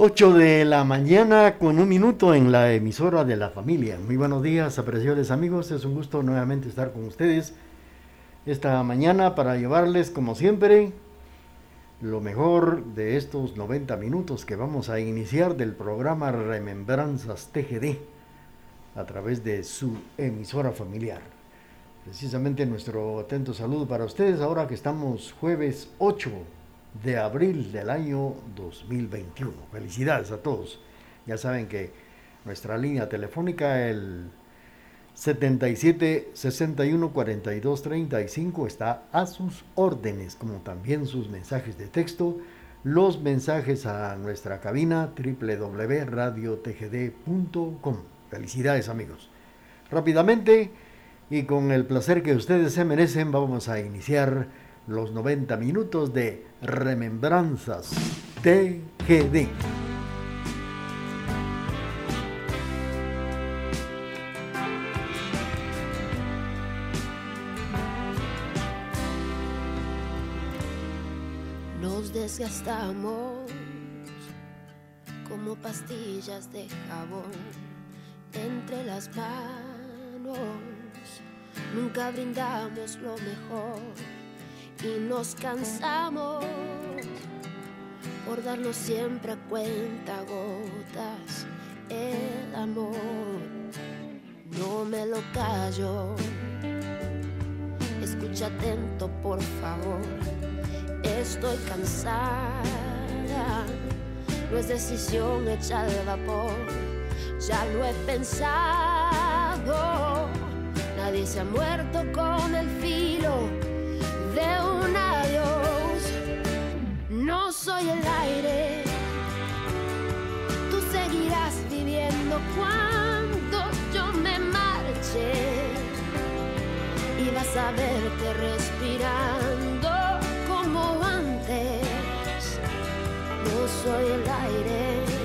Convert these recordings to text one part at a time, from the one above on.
8 de la mañana con un minuto en la emisora de la familia. Muy buenos días, apreciables amigos. Es un gusto nuevamente estar con ustedes esta mañana para llevarles, como siempre, lo mejor de estos 90 minutos que vamos a iniciar del programa Remembranzas TGD a través de su emisora familiar. Precisamente nuestro atento saludo para ustedes ahora que estamos jueves 8 de abril del año 2021. Felicidades a todos. Ya saben que nuestra línea telefónica, el 77 61 42 35, está a sus órdenes, como también sus mensajes de texto, los mensajes a nuestra cabina www.radiotgd.com. Felicidades amigos. Rápidamente y con el placer que ustedes se merecen, vamos a iniciar los 90 minutos de Remembranzas TGD. Nos desgastamos como pastillas de jabón entre las manos. Nunca brindamos lo mejor y nos cansamos por darnos siempre a cuenta gotas el amor. No me lo callo, escucha atento por favor, estoy cansada, no es decisión hecha de vapor, ya lo he pensado, nadie se ha muerto con el filo No soy el aire, tú seguirás viviendo cuando yo me marche. Y vas a verte respirando como antes. No soy el aire,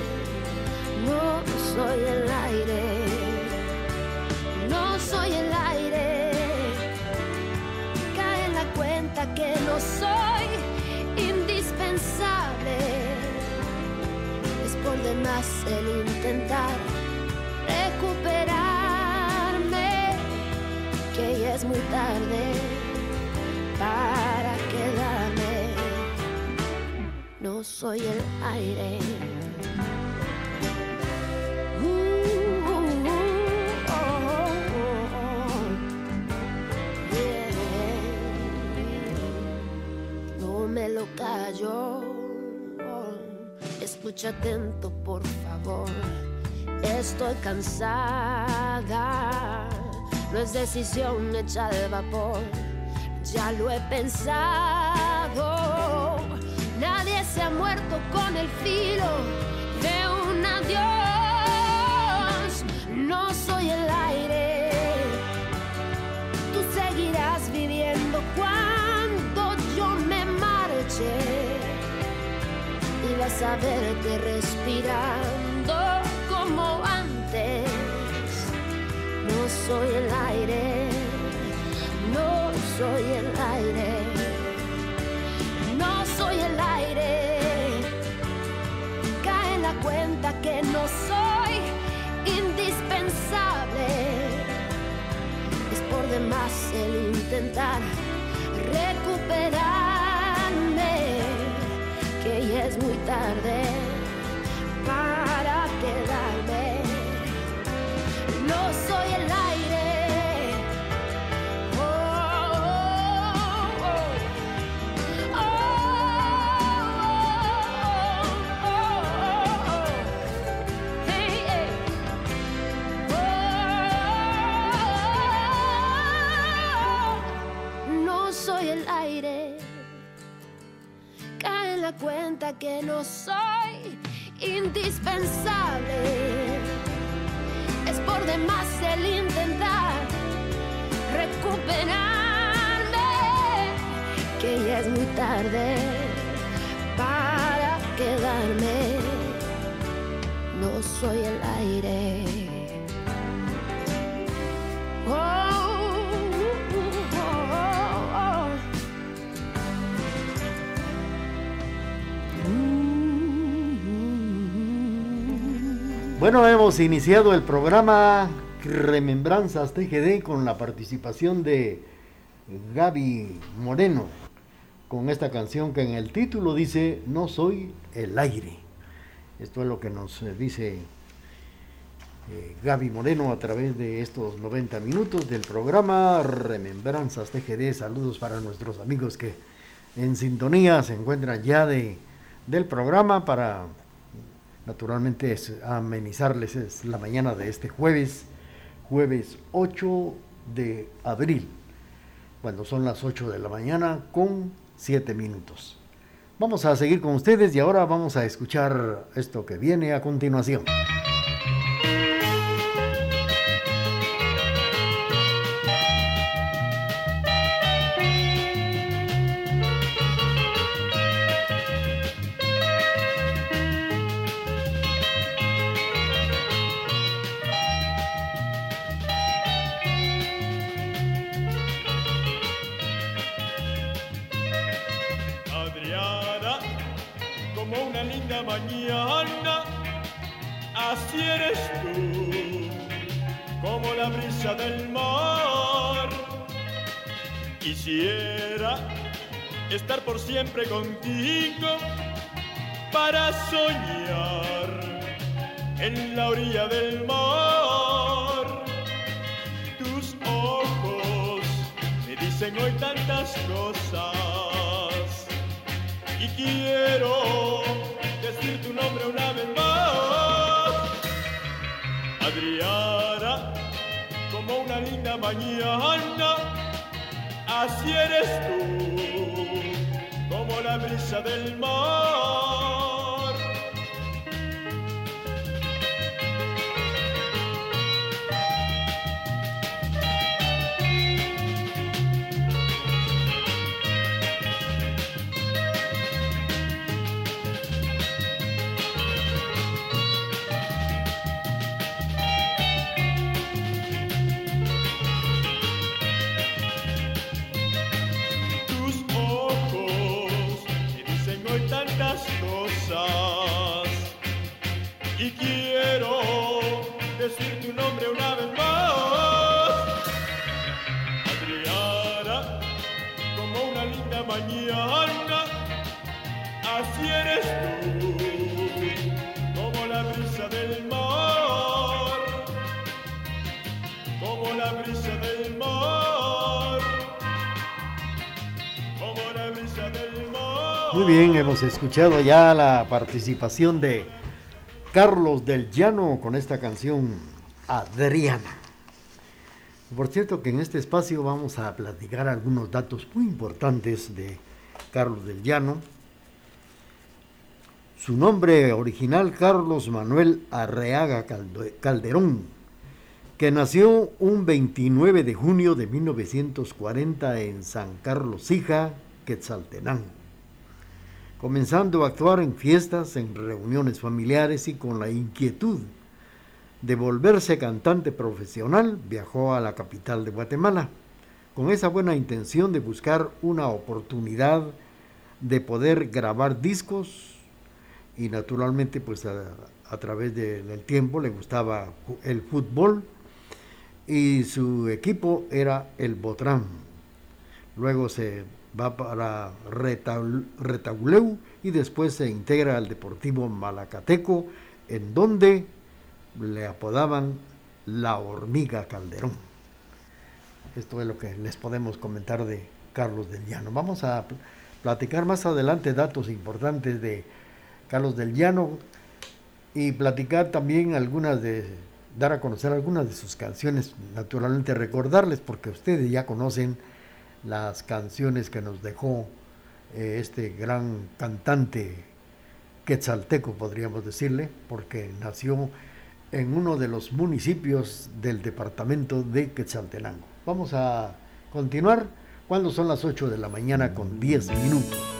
tarde para quedarme. No soy el aire. lo callo. Escucha atento, por favor. Estoy cansada. No es decisión hecha de vapor. Ya lo he pensado. Nadie se ha muerto con el filo de un adiós. No soy el aire. Tú seguirás viviendo cuando yo me y vas a verte respirando como antes. Soy el aire, no soy el aire, no soy el aire. Cae en la cuenta que no soy indispensable. Es por demás el intentar recuperar que ya es muy tarde para quedarme. Cuenta que no soy indispensable. Es por demás el intentar recuperarme, que ya es muy tarde para quedarme. No soy el aire. Oh, Bueno, hemos iniciado el programa Remembranzas TGD con la participación de Gaby Moreno, con esta canción que en el título dice No soy el aire. Esto es lo que nos eh, dice eh, Gaby Moreno a través de estos 90 minutos del programa Remembranzas TGD. Saludos para nuestros amigos que en sintonía se encuentran ya de, del programa para naturalmente es amenizarles la mañana de este jueves, jueves 8 de abril, cuando son las 8 de la mañana con 7 minutos. Vamos a seguir con ustedes y ahora vamos a escuchar esto que viene a continuación. Estar por siempre contigo para soñar en la orilla del mar. Tus ojos me dicen hoy tantas cosas y quiero decir tu nombre una vez más. Adriana, como una linda mañana, así eres tú como la brisa del mar. Hemos escuchado ya la participación de Carlos del Llano con esta canción Adriana. Por cierto que en este espacio vamos a platicar algunos datos muy importantes de Carlos del Llano. Su nombre original, Carlos Manuel Arreaga Calderón, que nació un 29 de junio de 1940 en San Carlos Hija, Quetzaltenango comenzando a actuar en fiestas, en reuniones familiares y con la inquietud de volverse cantante profesional, viajó a la capital de Guatemala, con esa buena intención de buscar una oportunidad de poder grabar discos y naturalmente pues a, través del tiempo le gustaba el fútbol y su equipo era el Botrán. Luego se va para Retauleu y después se integra al Deportivo Malacateco, en donde le apodaban la hormiga Calderón. Esto es lo que les podemos comentar de Carlos del Llano. Vamos a platicar más adelante datos importantes de Carlos del Llano y platicar también algunas de, dar a conocer algunas de sus canciones, naturalmente recordarles porque ustedes ya conocen las canciones que nos dejó eh, este gran cantante quetzalteco, podríamos decirle, porque nació en uno de los municipios del departamento de Quetzaltenango. Vamos a continuar cuando son las 8 de la mañana con 10 minutos.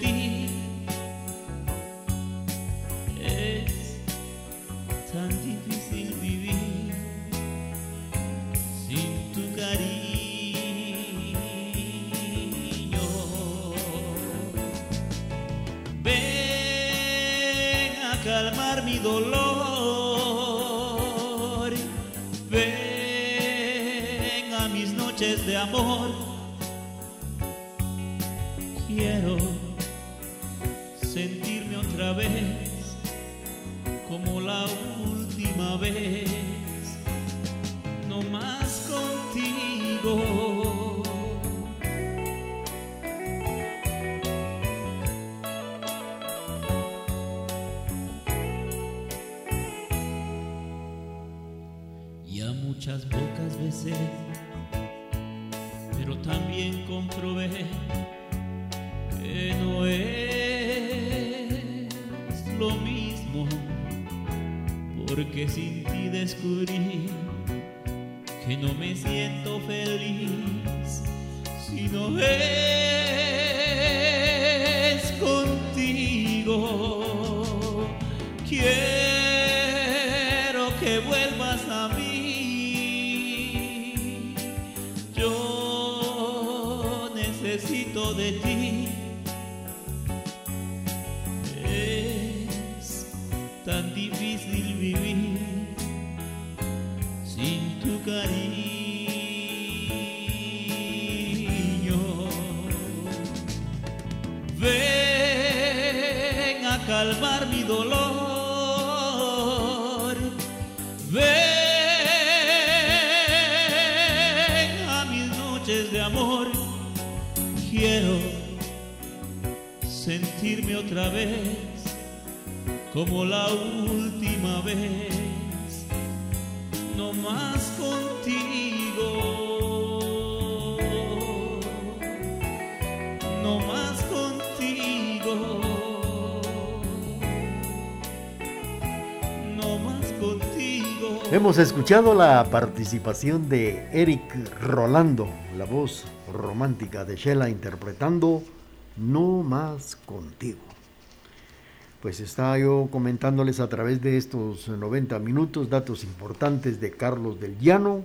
Ti. Es tan difícil vivir sin tu cariño. Ven a calmar mi dolor. Ven a mis noches de amor si vez como la última vez, no más contigo. No más contigo. Hemos escuchado la participación de Eric Rolando, la voz romántica de Shela interpretando No más contigo. Pues estaba yo comentándoles a través de estos 90 minutos datos importantes de Carlos del Llano,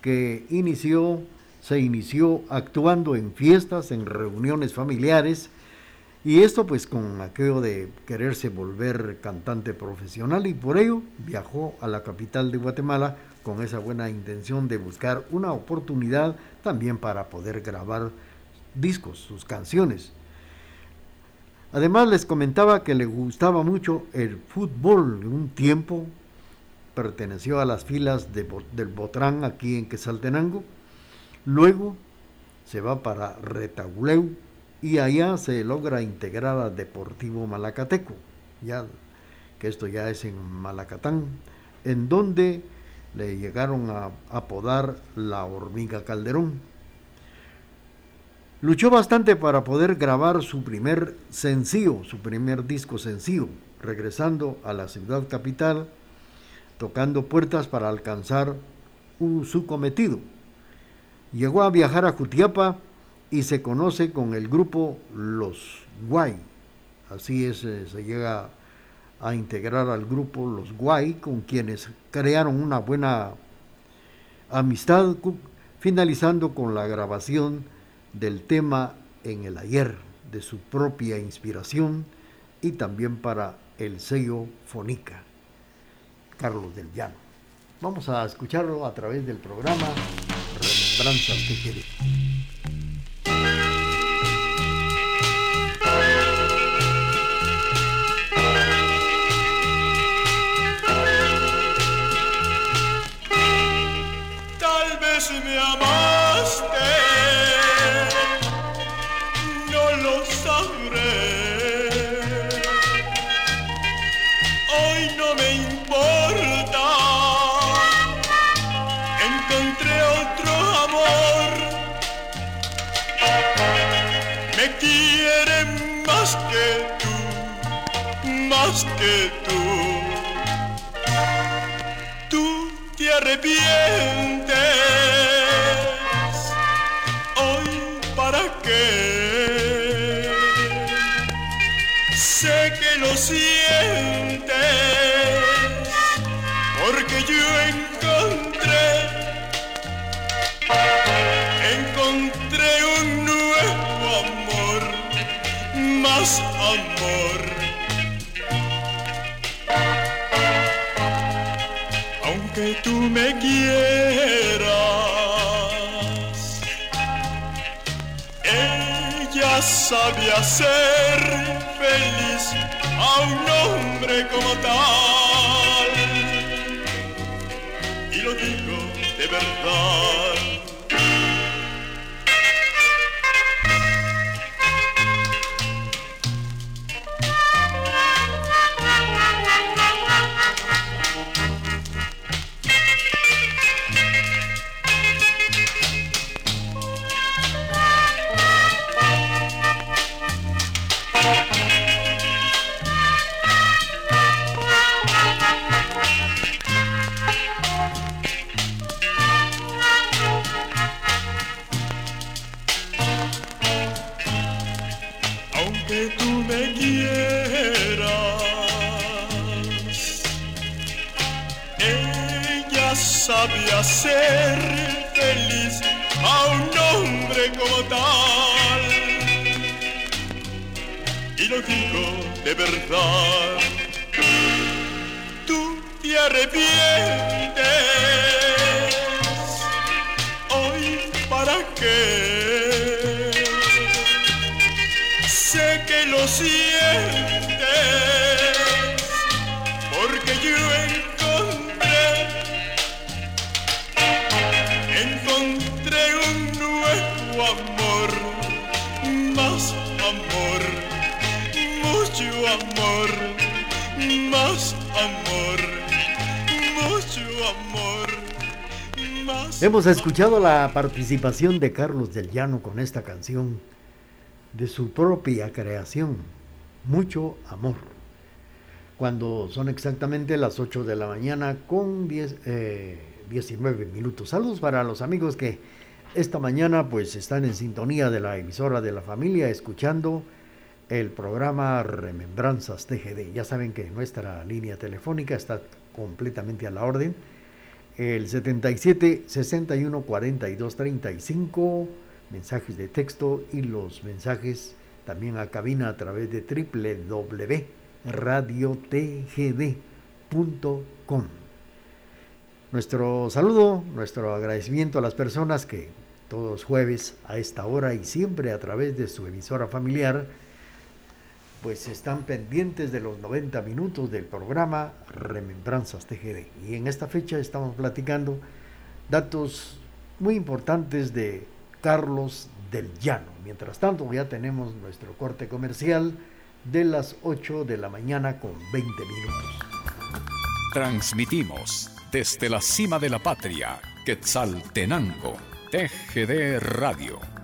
que inició, se inició actuando en fiestas, en reuniones familiares, y esto pues con aquello de quererse volver cantante profesional y por ello viajó a la capital de Guatemala con esa buena intención de buscar una oportunidad también para poder grabar discos, sus canciones. Además les comentaba que le gustaba mucho el fútbol. Un tiempo perteneció a las filas del Botrán aquí en Quesaltenango. Luego se va para Retauleu y allá se logra integrar a Deportivo Malacateco, ya que esto ya es en Malacatán, en donde le llegaron a apodar la hormiga Calderón. Luchó bastante para poder grabar su primer sencillo, su primer disco sencillo, regresando a la ciudad capital, tocando puertas para alcanzar su cometido. Llegó a viajar a Jutiapa y se conoce con el grupo Los Guay. Así es, eh, se llega a integrar al grupo Los Guay, con quienes crearon una buena amistad, finalizando con la grabación del tema En el ayer, de su propia inspiración y también para el sello Fonica, Carlos del Llano. Vamos a escucharlo a través del programa Remembranzas que que tú. Tú te arrepientes. Sabe hacer feliz a un hombre como tal. Y lo digo de verdad. Hemos escuchado la participación de Carlos del Llano con esta canción de su propia creación, Mucho Amor. Cuando son exactamente las 8 de la mañana con 10, eh, 19 minutos. Saludos para los amigos que esta mañana pues están en sintonía de la emisora de la familia escuchando el programa Remembranzas TGD. Ya saben que nuestra línea telefónica está completamente a la orden. El 77 61 42 35 mensajes de texto y los mensajes también a cabina a través de www.radiotgd.com. Nuestro saludo, nuestro agradecimiento a las personas que todos jueves a esta hora y siempre a través de su emisora familiar, pues están pendientes de los 90 minutos del programa Remembranzas TGD. Y en esta fecha estamos platicando datos muy importantes de Carlos del Llano. Mientras tanto, ya tenemos nuestro corte comercial de las 8 de la mañana con 20 minutos. Transmitimos desde la cima de la patria, Quetzaltenango, TGD Radio.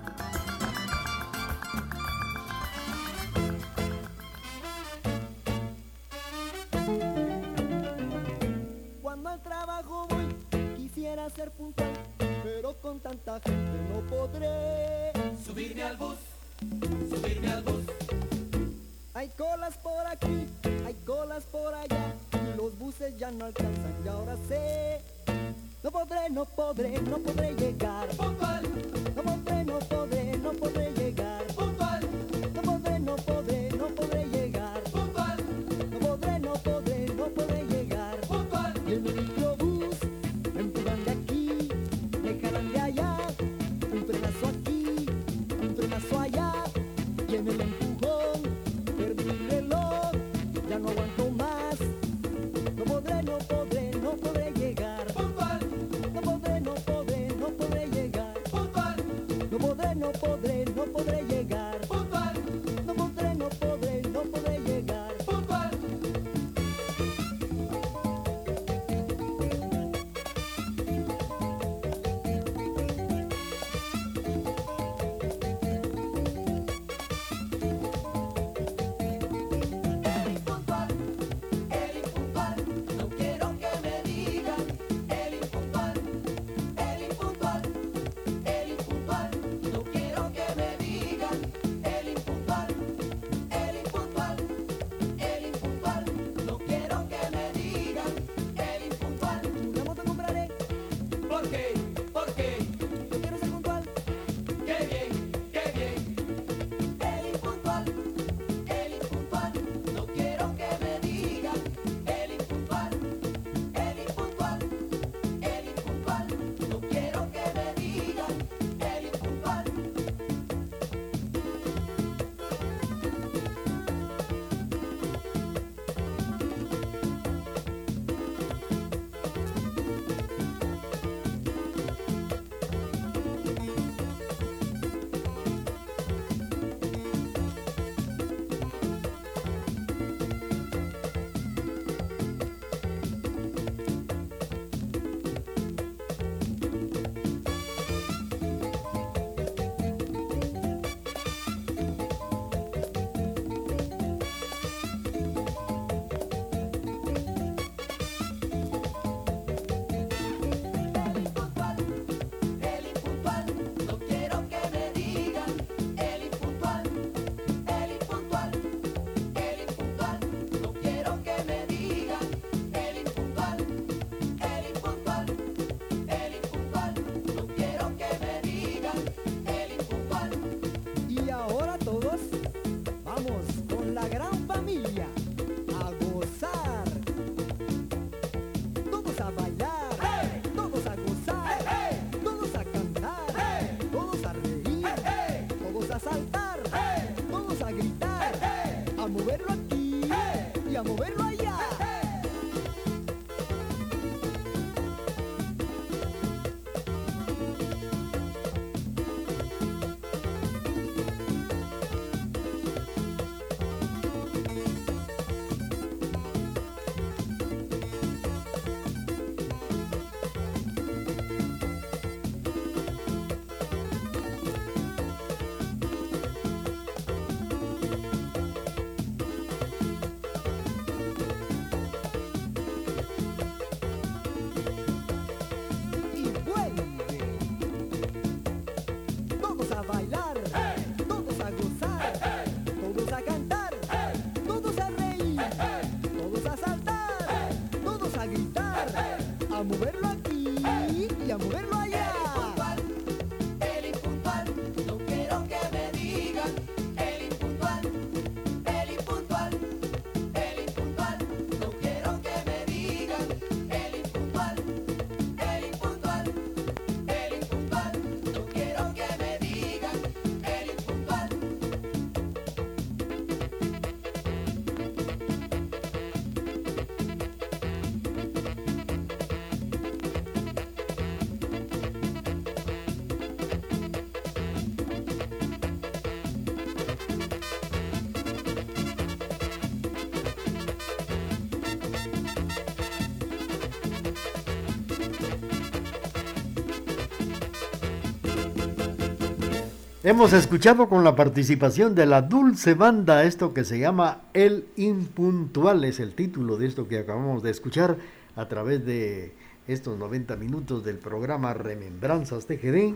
Hemos escuchado con la participación de la dulce banda esto que se llama El Impuntual, es el título de esto que acabamos de escuchar a través de estos 90 minutos del programa Remembranzas TGD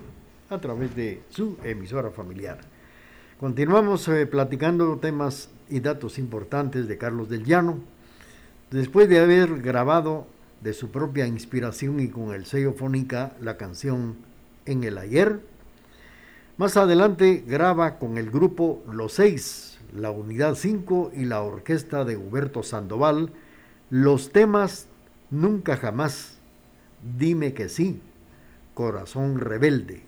a través de su emisora familiar. Continuamos eh, platicando temas y datos importantes de Carlos del Llano. Después de haber grabado de su propia inspiración y con el sello Fónica la canción En el Ayer, más adelante graba con el grupo Los Seis, la Unidad 5 y la orquesta de Huberto Sandoval los temas Nunca Jamás, Dime que sí, Corazón Rebelde,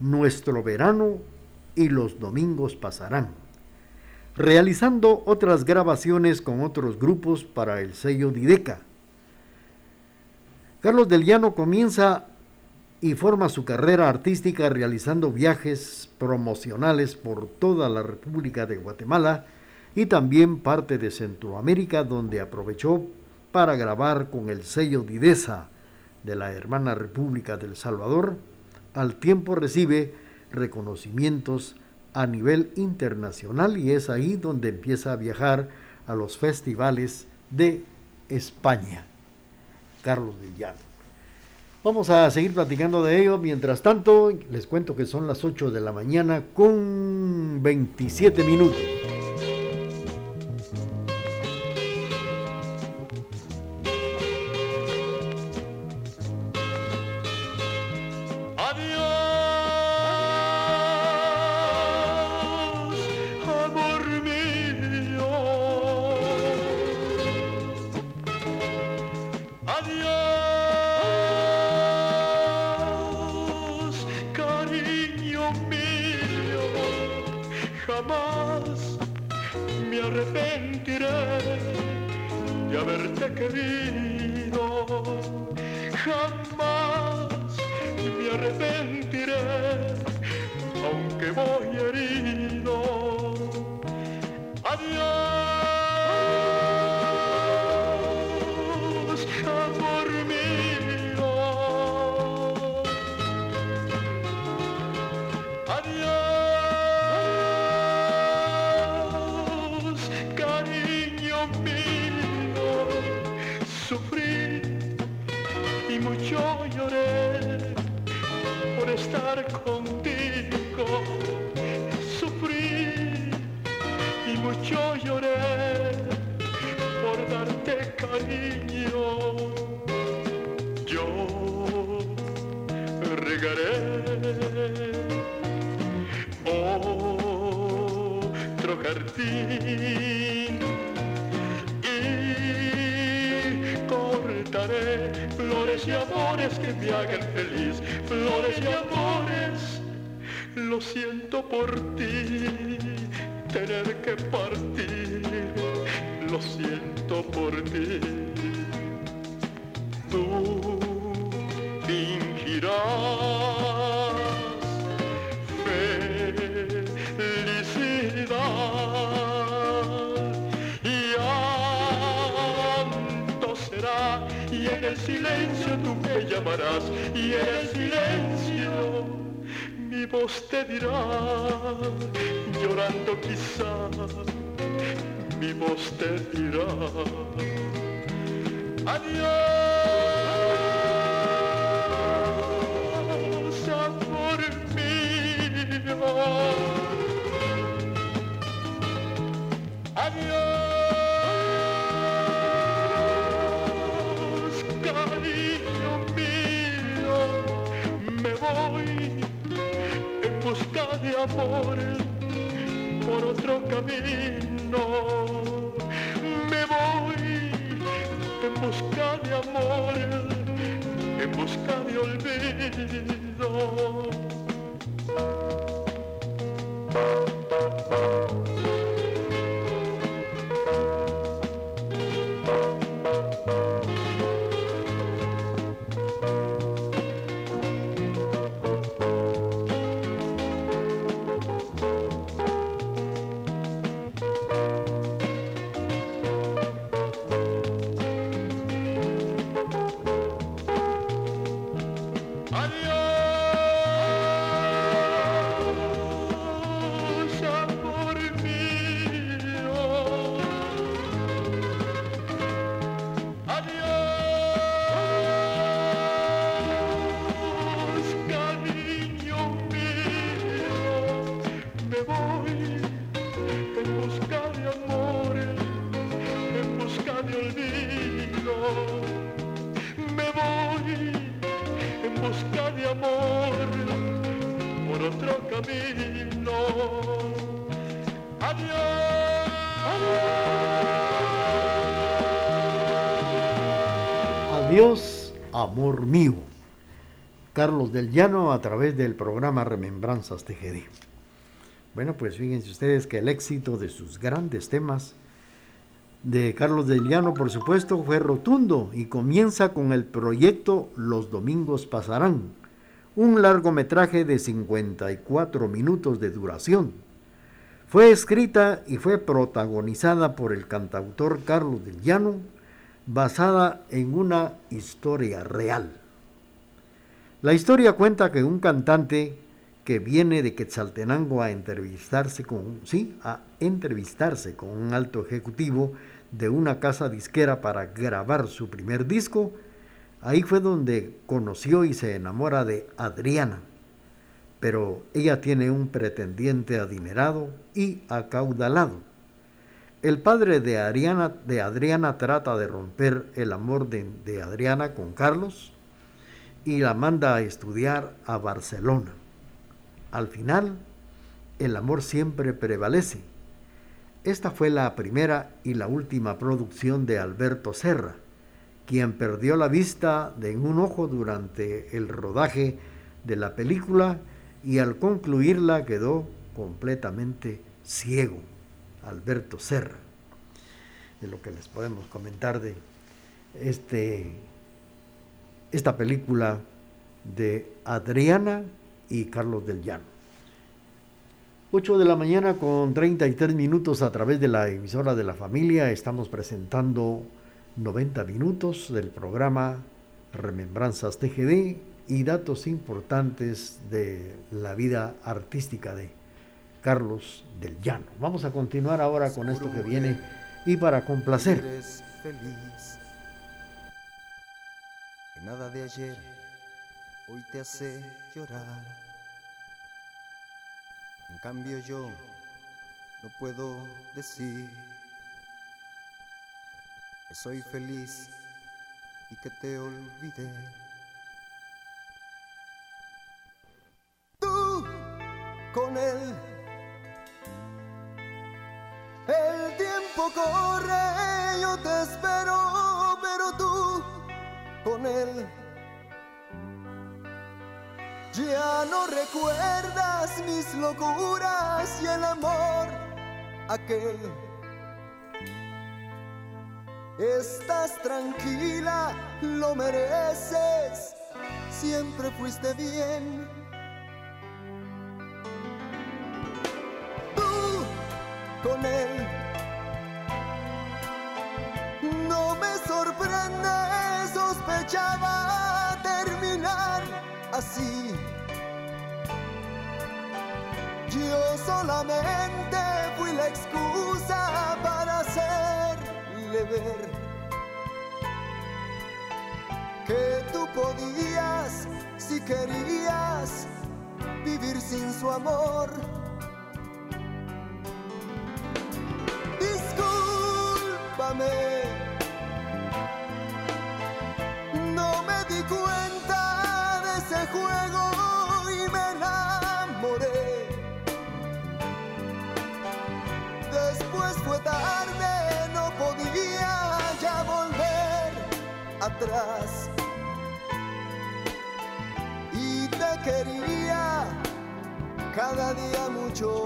Nuestro Verano y Los Domingos Pasarán, realizando otras grabaciones con otros grupos para el sello Dideca. Carlos del Llano comienza y forma su carrera artística realizando viajes promocionales por toda la República de Guatemala y también parte de Centroamérica donde aprovechó para grabar con el sello Didesa de la hermana República del Salvador. Al tiempo recibe reconocimientos a nivel internacional y es ahí donde empieza a viajar a los festivales de España. Carlos del Llano. Vamos a seguir platicando de ello. Mientras tanto, les cuento que son las 8 de la mañana con 27 minutos. Me arrepentiré aunque voy herido. Adiós, y cortaré flores y amores que me hagan feliz, flores y amores. Lo siento por ti, y en el silencio mi voz te dirá llorando quizá mi voz te dirá adiós amor por otro camino. Me voy en busca de amor, en busca de olvido. Carlos del Llano a través del programa Remembranzas TGD. Bueno, pues fíjense ustedes que el éxito de sus grandes temas de Carlos del Llano, por supuesto, fue rotundo y comienza con el proyecto Los Domingos Pasarán, un largometraje de 54 minutos de duración. Fue escrita y fue protagonizada por el cantautor Carlos del Llano, basada en una historia real. La historia cuenta que un cantante que viene de Quetzaltenango a entrevistarse con, sí, a entrevistarse con un alto ejecutivo de una casa disquera para grabar su primer disco, ahí fue donde conoció y se enamora de Adriana. Pero ella tiene un pretendiente adinerado y acaudalado. El padre de Adriana, de Adriana trata de romper el amor de, de Adriana con Carlos y la manda a estudiar a Barcelona. Al final, el amor siempre prevalece. Esta fue la primera y la última producción de Alberto Serra, quien perdió la vista de un ojo durante el rodaje de la película y al concluirla quedó completamente ciego. Alberto Serra. Es lo que les podemos comentar de este, esta película de Adriana y Carlos del Llano. 8 de la mañana con 33 minutos a través de la emisora de la familia estamos presentando 90 minutos del programa Remembranzas TGD y datos importantes de la vida artística de Carlos del Llano. Vamos a continuar ahora con esto que viene y para complacer. Que nada de ayer hoy te hace llorar. En cambio yo no puedo decir que soy feliz y que te olvidé. Tú con él. El tiempo corre, yo te espero, con él. Ya no recuerdas mis locuras y el amor aquel. Estás tranquila, lo mereces, siempre fuiste bien. Yo solamente fui la excusa para hacerle ver que tú podías, si querías, vivir sin su amor. Discúlpame, no me di cuenta de ese juego fue tarde, no podía ya volver atrás. Y te quería cada día mucho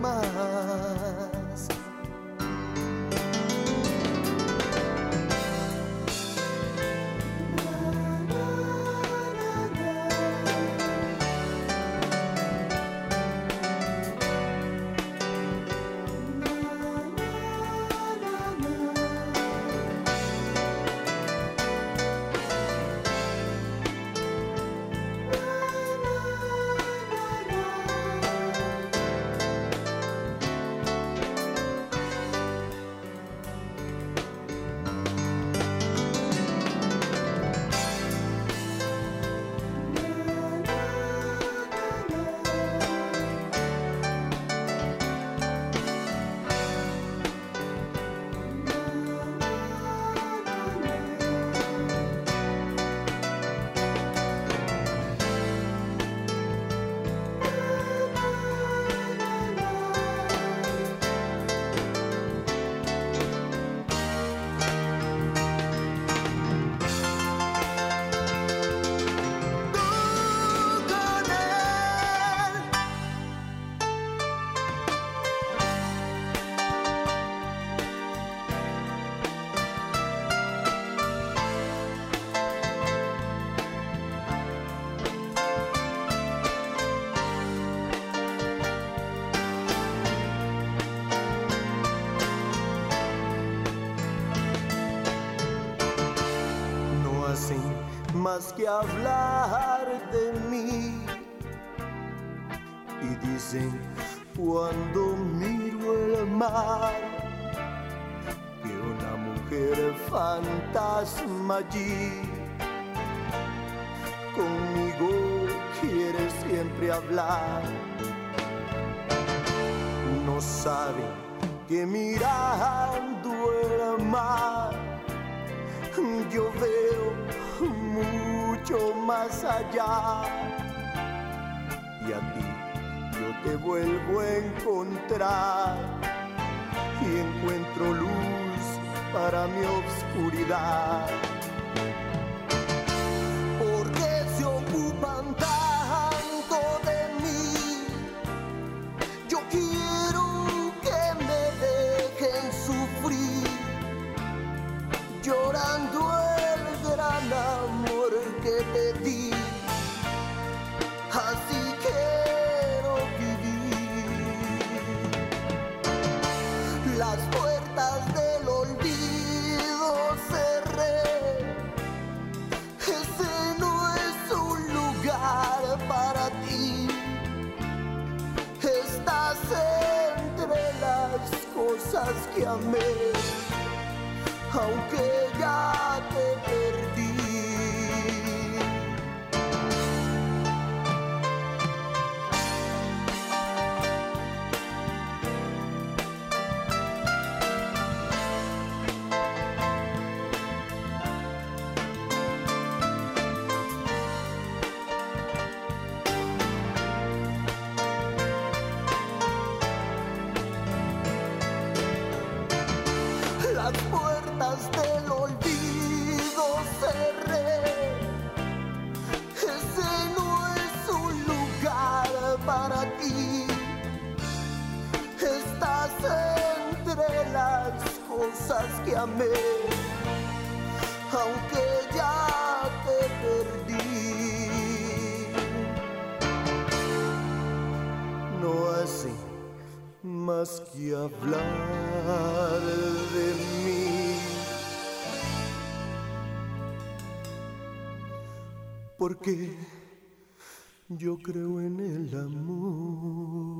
más. Más que hablar de mí. Y dicen cuando miro el mar que una mujer fantasma allí conmigo quiere siempre hablar. No saben que mirando el mar yo veo mucho más allá. Y a ti yo te vuelvo a encontrar y encuentro luz para mi oscuridad. Amé, aunque ya te perdí. Del olvido cerré. Ese no es un lugar para ti. Estás entre las cosas que amé, aunque ya te perdí. No hace más que hablar de mí. Porque yo creo en el amor.